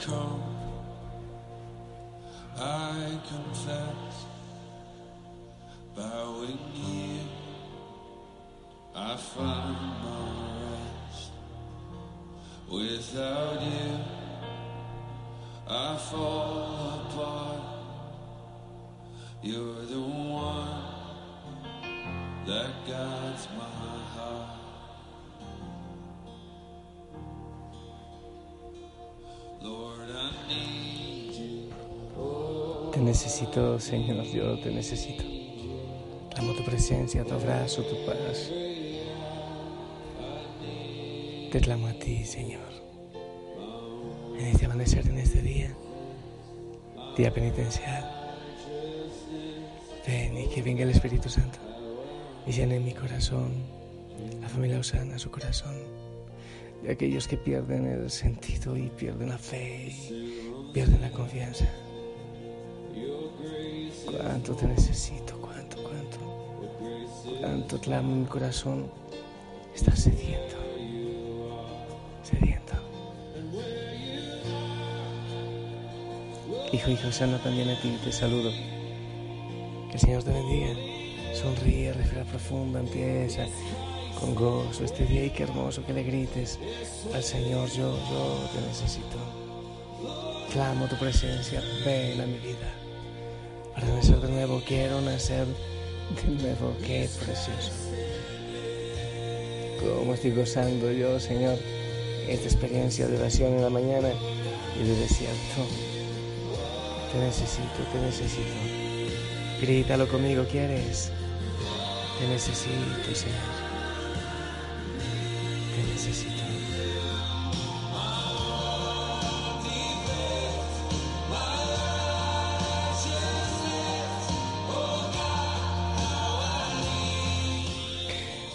come, I confess, bowing here, I find my rest. Without you, I fall apart. You're the one that guides my Te necesito, Señor, yo te necesito. Clamo tu presencia, tu abrazo, tu paz. Te clamo a ti, Señor. En este amanecer, en este día, día penitencial. Ven y que venga el Espíritu Santo y llene mi corazón, la familia Osana, su corazón, de aquellos que pierden el sentido y pierden la fe y pierden la confianza. Cuánto te necesito, cuánto, cuánto, cuánto clamo mi corazón. Está sediento, sediento. Hijo y Josana, también a ti te saludo. Que el Señor te bendiga. Sonríe, respira profunda, empieza con gozo este día y qué hermoso que le grites al Señor, yo, yo te necesito. Clamo tu presencia, ven a mi vida. De nuevo, quiero nacer de nuevo, qué precioso. Cómo estoy gozando yo, Señor, esta experiencia de oración en la mañana y de desierto. Te necesito, te necesito. Grítalo conmigo, ¿quieres? Te necesito, Señor.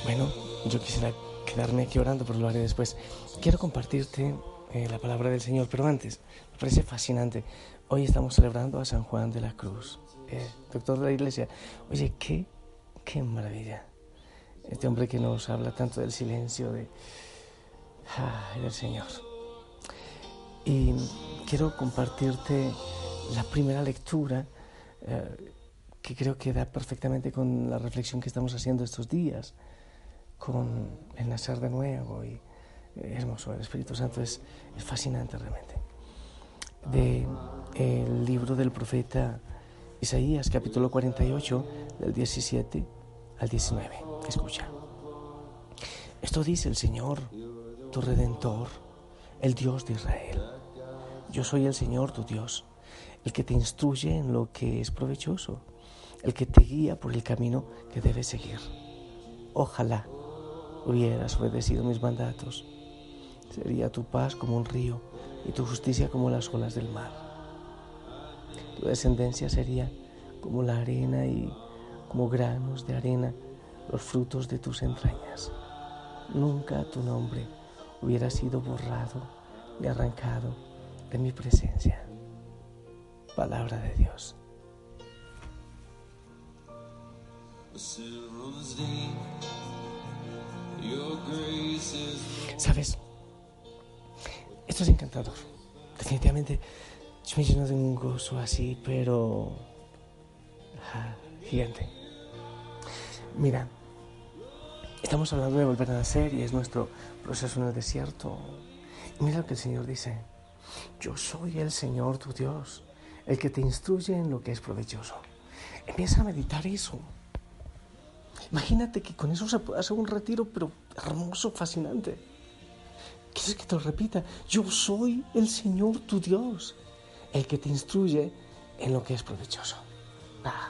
Bueno, yo quisiera quedarme aquí orando, pero lo haré después. Quiero compartirte eh, la palabra del Señor, pero antes, me parece fascinante. Hoy estamos celebrando a San Juan de la Cruz, eh, doctor de la iglesia. Oye, qué, qué maravilla. Este hombre que nos habla tanto del silencio de, ah, del Señor. Y quiero compartirte la primera lectura eh, que creo que da perfectamente con la reflexión que estamos haciendo estos días, con el nacer de nuevo y eh, hermoso, el Espíritu Santo es, es fascinante realmente. De el libro del profeta Isaías, capítulo 48, del 17 al 19. Escucha. Esto dice el Señor, tu redentor, el Dios de Israel. Yo soy el Señor, tu Dios, el que te instruye en lo que es provechoso, el que te guía por el camino que debes seguir. Ojalá hubieras obedecido mis mandatos. Sería tu paz como un río y tu justicia como las olas del mar. Tu descendencia sería como la arena y como granos de arena los frutos de tus entrañas. Nunca tu nombre hubiera sido borrado ni arrancado de mi presencia. Palabra de Dios. ¿Sabes? Esto es encantador. Definitivamente yo me lleno de un gozo así, pero ah, gigante. Mira, estamos hablando de volver a nacer y es nuestro proceso en el desierto. Y mira lo que el Señor dice. Yo soy el Señor tu Dios, el que te instruye en lo que es provechoso. Empieza a meditar eso. Imagínate que con eso se puede hacer un retiro, pero hermoso, fascinante. ¿Quieres que te lo repita? Yo soy el Señor tu Dios, el que te instruye en lo que es provechoso. Ah.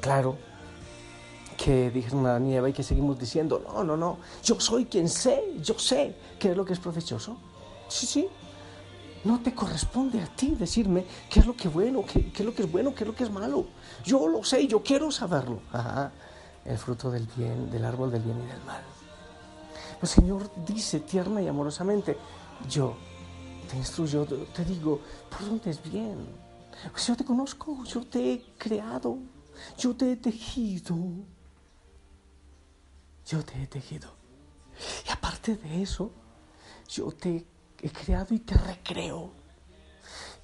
Claro, que dijeron a y que seguimos diciendo, no, no, no, yo soy quien sé, yo sé qué es lo que es provechoso. Sí, sí. No te corresponde a ti decirme qué es lo que bueno, qué, qué es lo que es bueno, qué es lo que es malo. Yo lo sé, yo quiero saberlo. Ajá el fruto del bien, del árbol del bien y del mal. El Señor dice tierna y amorosamente, yo te instruyo, te digo, por dónde es bien. Pues yo te conozco, yo te he creado, yo te he tejido. Yo te he tejido. Y aparte de eso, yo te he creado y te recreo.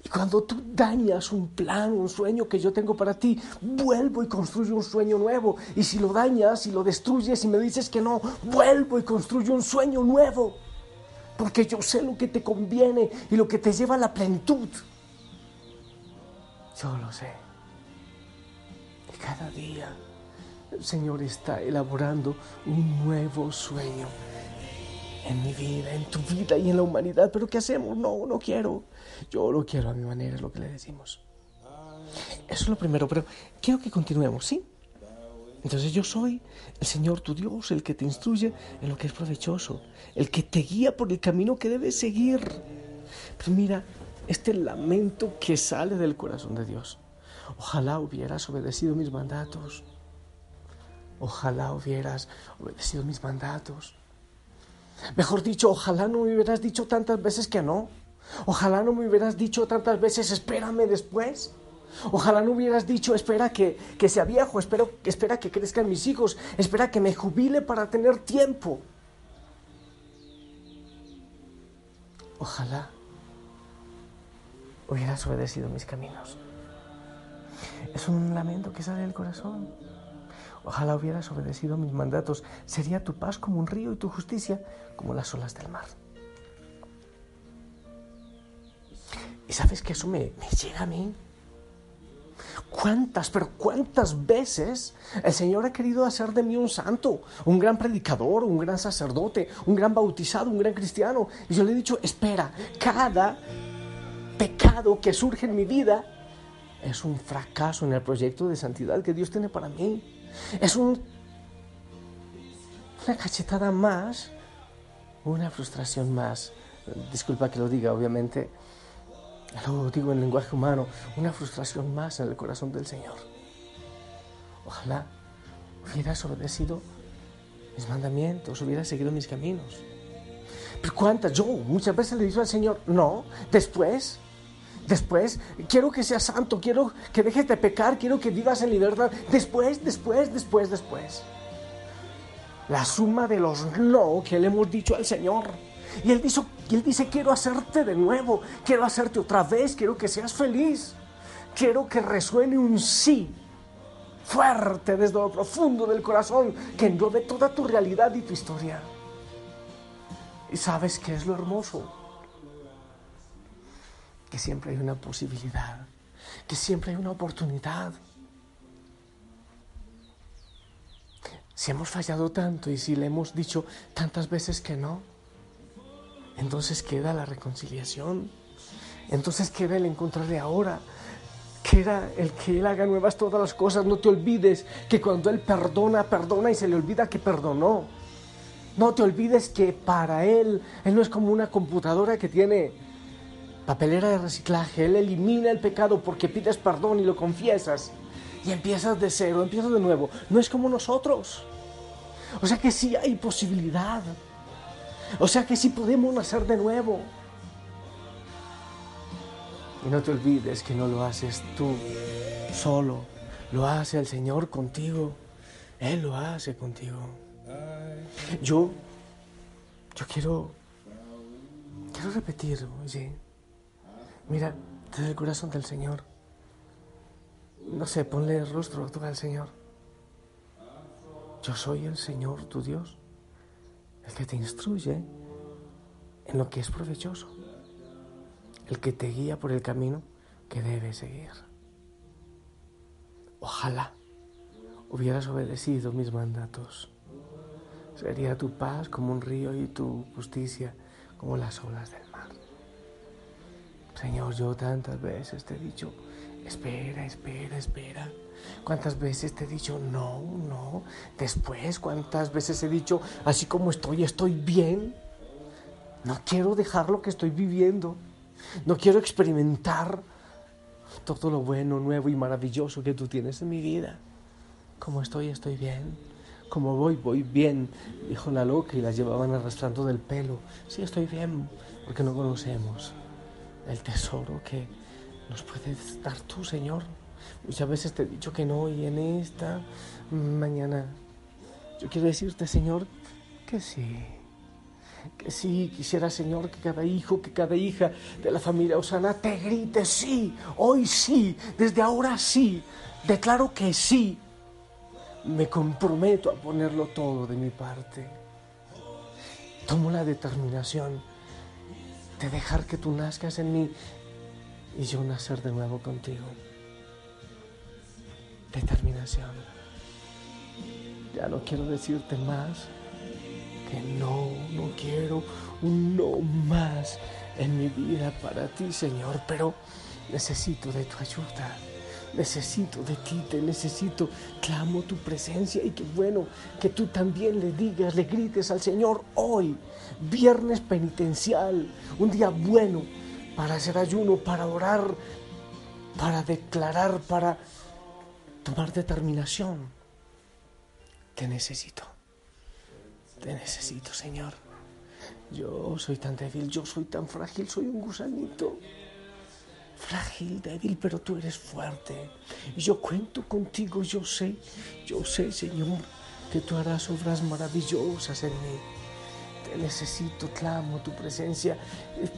Y cuando tú dañas un plan, un sueño que yo tengo para ti, vuelvo y construyo un sueño nuevo. Y si lo dañas y lo destruyes y me dices que no, vuelvo y construyo un sueño nuevo. Porque yo sé lo que te conviene y lo que te lleva a la plenitud. Yo lo sé. Y cada día el Señor está elaborando un nuevo sueño en mi vida, en tu vida y en la humanidad. Pero ¿qué hacemos? No, no quiero. Yo lo quiero a mi manera, es lo que le decimos. Eso es lo primero, pero quiero que continuemos, ¿sí? Entonces yo soy el Señor tu Dios, el que te instruye en lo que es provechoso, el que te guía por el camino que debes seguir. Pero mira, este lamento que sale del corazón de Dios. Ojalá hubieras obedecido mis mandatos. Ojalá hubieras obedecido mis mandatos. Mejor dicho, ojalá no me hubieras dicho tantas veces que no. Ojalá no me hubieras dicho tantas veces, espérame después. Ojalá no hubieras dicho, espera que, que sea viejo, espero, espera que crezcan mis hijos, espera que me jubile para tener tiempo. Ojalá hubieras obedecido mis caminos. Es un lamento que sale del corazón. Ojalá hubieras obedecido mis mandatos. Sería tu paz como un río y tu justicia como las olas del mar. Y sabes que eso me, me llega a mí. ¿Cuántas, pero cuántas veces el Señor ha querido hacer de mí un santo, un gran predicador, un gran sacerdote, un gran bautizado, un gran cristiano? Y yo le he dicho, espera, cada pecado que surge en mi vida es un fracaso en el proyecto de santidad que Dios tiene para mí. Es un, una cachetada más, una frustración más. Disculpa que lo diga, obviamente. Lo digo en lenguaje humano, una frustración más en el corazón del Señor. Ojalá hubieras obedecido mis mandamientos, hubieras seguido mis caminos. Pero cuántas, yo muchas veces le digo al Señor, no, después, después, quiero que seas santo, quiero que dejes de pecar, quiero que vivas en libertad, después, después, después, después. La suma de los no que le hemos dicho al Señor. Y él, dice, y él dice, quiero hacerte de nuevo, quiero hacerte otra vez, quiero que seas feliz, quiero que resuene un sí fuerte desde lo profundo del corazón que englobe toda tu realidad y tu historia. Y sabes qué es lo hermoso, que siempre hay una posibilidad, que siempre hay una oportunidad. Si hemos fallado tanto y si le hemos dicho tantas veces que no, entonces queda la reconciliación. Entonces queda el encontrarle ahora. Queda el que Él haga nuevas todas las cosas. No te olvides que cuando Él perdona, perdona y se le olvida que perdonó. No te olvides que para Él, Él no es como una computadora que tiene papelera de reciclaje. Él elimina el pecado porque pides perdón y lo confiesas. Y empiezas de cero, empiezas de nuevo. No es como nosotros. O sea que sí hay posibilidad. O sea que sí podemos nacer de nuevo. Y no te olvides que no lo haces tú solo, lo hace el Señor contigo. Él lo hace contigo. Yo, yo quiero, quiero repetir, oye, mira, desde el corazón del Señor. No sé, ponle el rostro tú al Señor. Yo soy el Señor, tu Dios el que te instruye en lo que es provechoso, el que te guía por el camino que debes seguir. Ojalá hubieras obedecido mis mandatos. Sería tu paz como un río y tu justicia como las olas del. Señor, yo tantas veces te he dicho, espera, espera, espera. ¿Cuántas veces te he dicho no, no? Después, ¿cuántas veces he dicho así como estoy, estoy bien? No quiero dejar lo que estoy viviendo. No quiero experimentar todo lo bueno, nuevo y maravilloso que tú tienes en mi vida. Como estoy, estoy bien. Como voy, voy bien. Dijo la loca y la llevaban arrastrando del pelo. Sí, estoy bien, porque no conocemos el tesoro que nos puedes dar tú, Señor. Muchas veces te he dicho que no y en esta mañana yo quiero decirte, Señor, que sí. que sí, quisiera Señor que cada hijo, que cada hija de la familia Osana te grite sí, hoy sí, desde ahora sí, declaro que sí, me comprometo a ponerlo todo de mi parte. Tomo la determinación de dejar que tú nazcas en mí y yo nacer de nuevo contigo. Determinación. Ya no quiero decirte más que no, no quiero un no más en mi vida para ti, Señor, pero necesito de tu ayuda. Necesito de ti, te necesito. Clamo tu presencia y qué bueno que tú también le digas, le grites al Señor hoy, viernes penitencial, un día bueno para hacer ayuno, para orar, para declarar, para tomar determinación. Te necesito. Te necesito, Señor. Yo soy tan débil, yo soy tan frágil, soy un gusanito. Frágil, débil, pero tú eres fuerte. Yo cuento contigo, yo sé, yo sé, Señor, que tú harás obras maravillosas en mí. Te necesito, clamo tu presencia.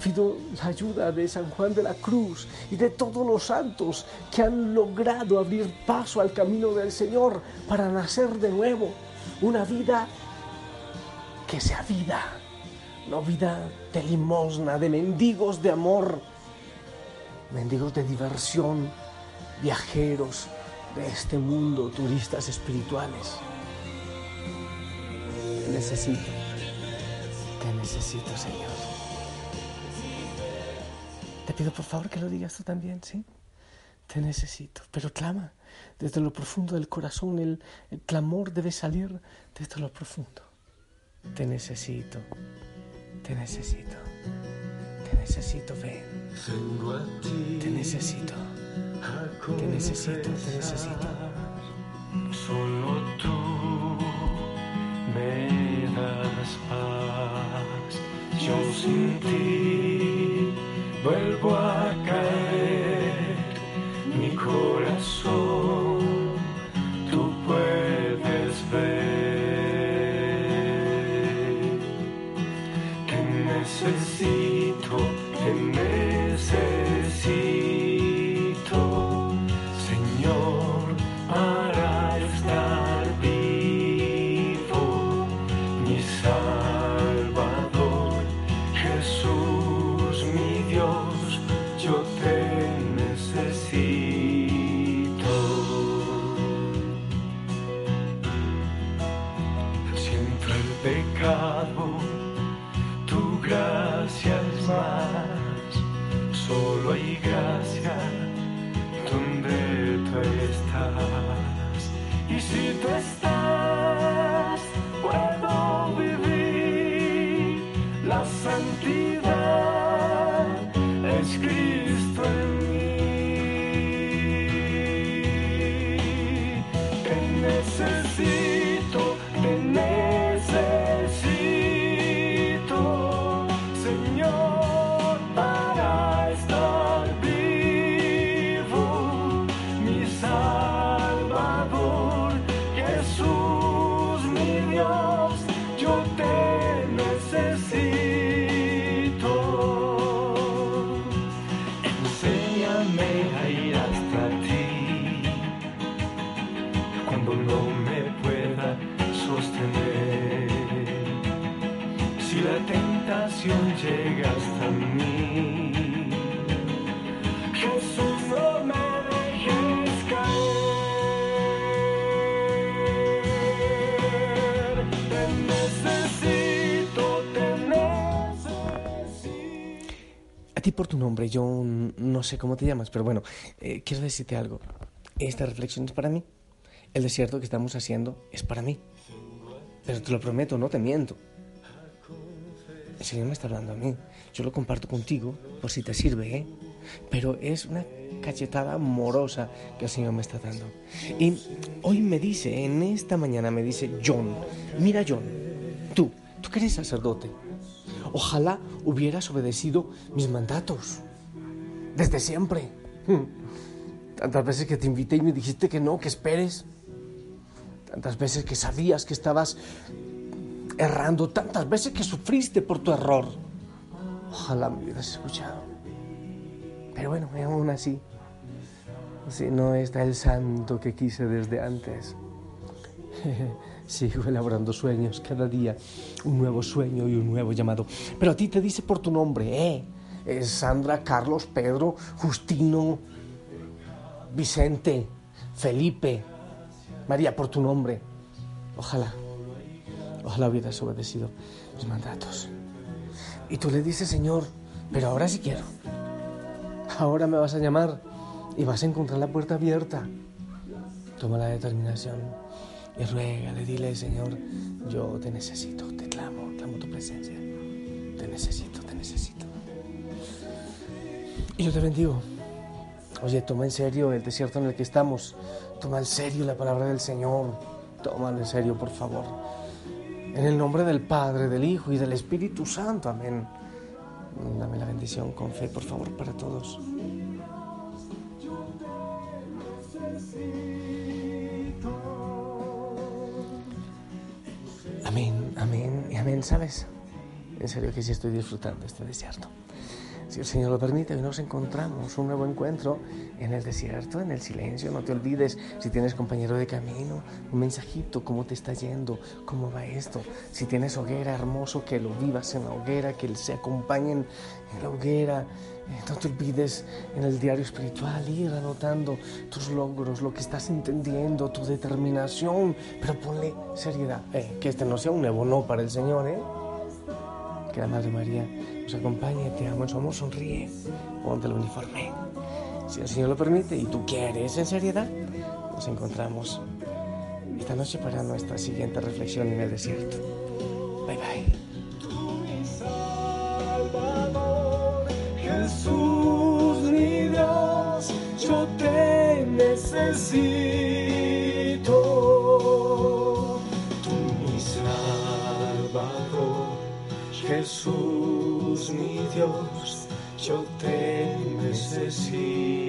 Pido la ayuda de San Juan de la Cruz y de todos los santos que han logrado abrir paso al camino del Señor para nacer de nuevo. Una vida que sea vida, no vida de limosna, de mendigos de amor, mendigos de diversión, viajeros de este mundo, turistas espirituales. Te necesito, te necesito, Señor. Te pido por favor que lo digas tú también, ¿sí? Te necesito, pero clama desde lo profundo del corazón, el, el clamor debe salir desde lo profundo. Te necesito, te necesito, necesito, ven. Ti Te necesito, te necesito, te necesito. Solo tú me das paz. Yo sin ti vuelvo a necesito, que Gracia donde tú estás. Y si tú estás, Salvador, Jesús, mi Dios, yo te necesito. Enséñame a ir hasta ti cuando no me pueda sostener. Si la tentación llega por tu nombre, yo no sé cómo te llamas, pero bueno, eh, quiero decirte algo. Esta reflexión es para mí. El desierto que estamos haciendo es para mí. Pero te lo prometo, no te miento. El Señor me está hablando a mí. Yo lo comparto contigo por si te sirve, ¿eh? Pero es una cachetada amorosa que el Señor me está dando. Y hoy me dice, en esta mañana me dice John, mira John, tú, tú que eres sacerdote, ojalá hubieras obedecido mis mandatos desde siempre. Tantas veces que te invité y me dijiste que no, que esperes. Tantas veces que sabías que estabas errando, tantas veces que sufriste por tu error. Ojalá me hubieras escuchado. Pero bueno, aún así, si no está el santo que quise desde antes. Sigo elaborando sueños cada día, un nuevo sueño y un nuevo llamado. Pero a ti te dice por tu nombre, ¿eh? Es Sandra, Carlos, Pedro, Justino, Vicente, Felipe, María, por tu nombre. Ojalá, ojalá hubieras obedecido mis mandatos. Y tú le dices, Señor, pero ahora sí quiero. Ahora me vas a llamar y vas a encontrar la puerta abierta. Toma la determinación y ruégale, dile, Señor, yo te necesito, te clamo, clamo tu presencia. Te necesito, te necesito. Y yo te bendigo. Oye, toma en serio el desierto en el que estamos. Toma en serio la palabra del Señor. Tómalo en serio, por favor. En el nombre del Padre, del Hijo y del Espíritu Santo. Amén. Dame la bendición con fe, por favor, para todos. ¿Sabes? En serio que sí estoy disfrutando este desierto. Si el Señor lo permite, hoy nos encontramos un nuevo encuentro en el desierto, en el silencio. No te olvides, si tienes compañero de camino, un mensajito, cómo te está yendo, cómo va esto. Si tienes hoguera, hermoso, que lo vivas en la hoguera, que se acompañen en la hoguera. Eh, no te olvides en el diario espiritual ir anotando tus logros, lo que estás entendiendo, tu determinación, pero ponle seriedad. Eh, que este no sea un nuevo no para el Señor, ¿eh? Que la Madre María nos acompañe, te amo en su amor, sonríe, ponte el uniforme. Si el Señor lo permite y tú quieres en seriedad, nos encontramos esta noche para nuestra siguiente reflexión en el desierto. Bye bye. Jesús, mi Dios, yo te necesito. Tú mi Salvador, Jesús, mi Dios, yo te necesito.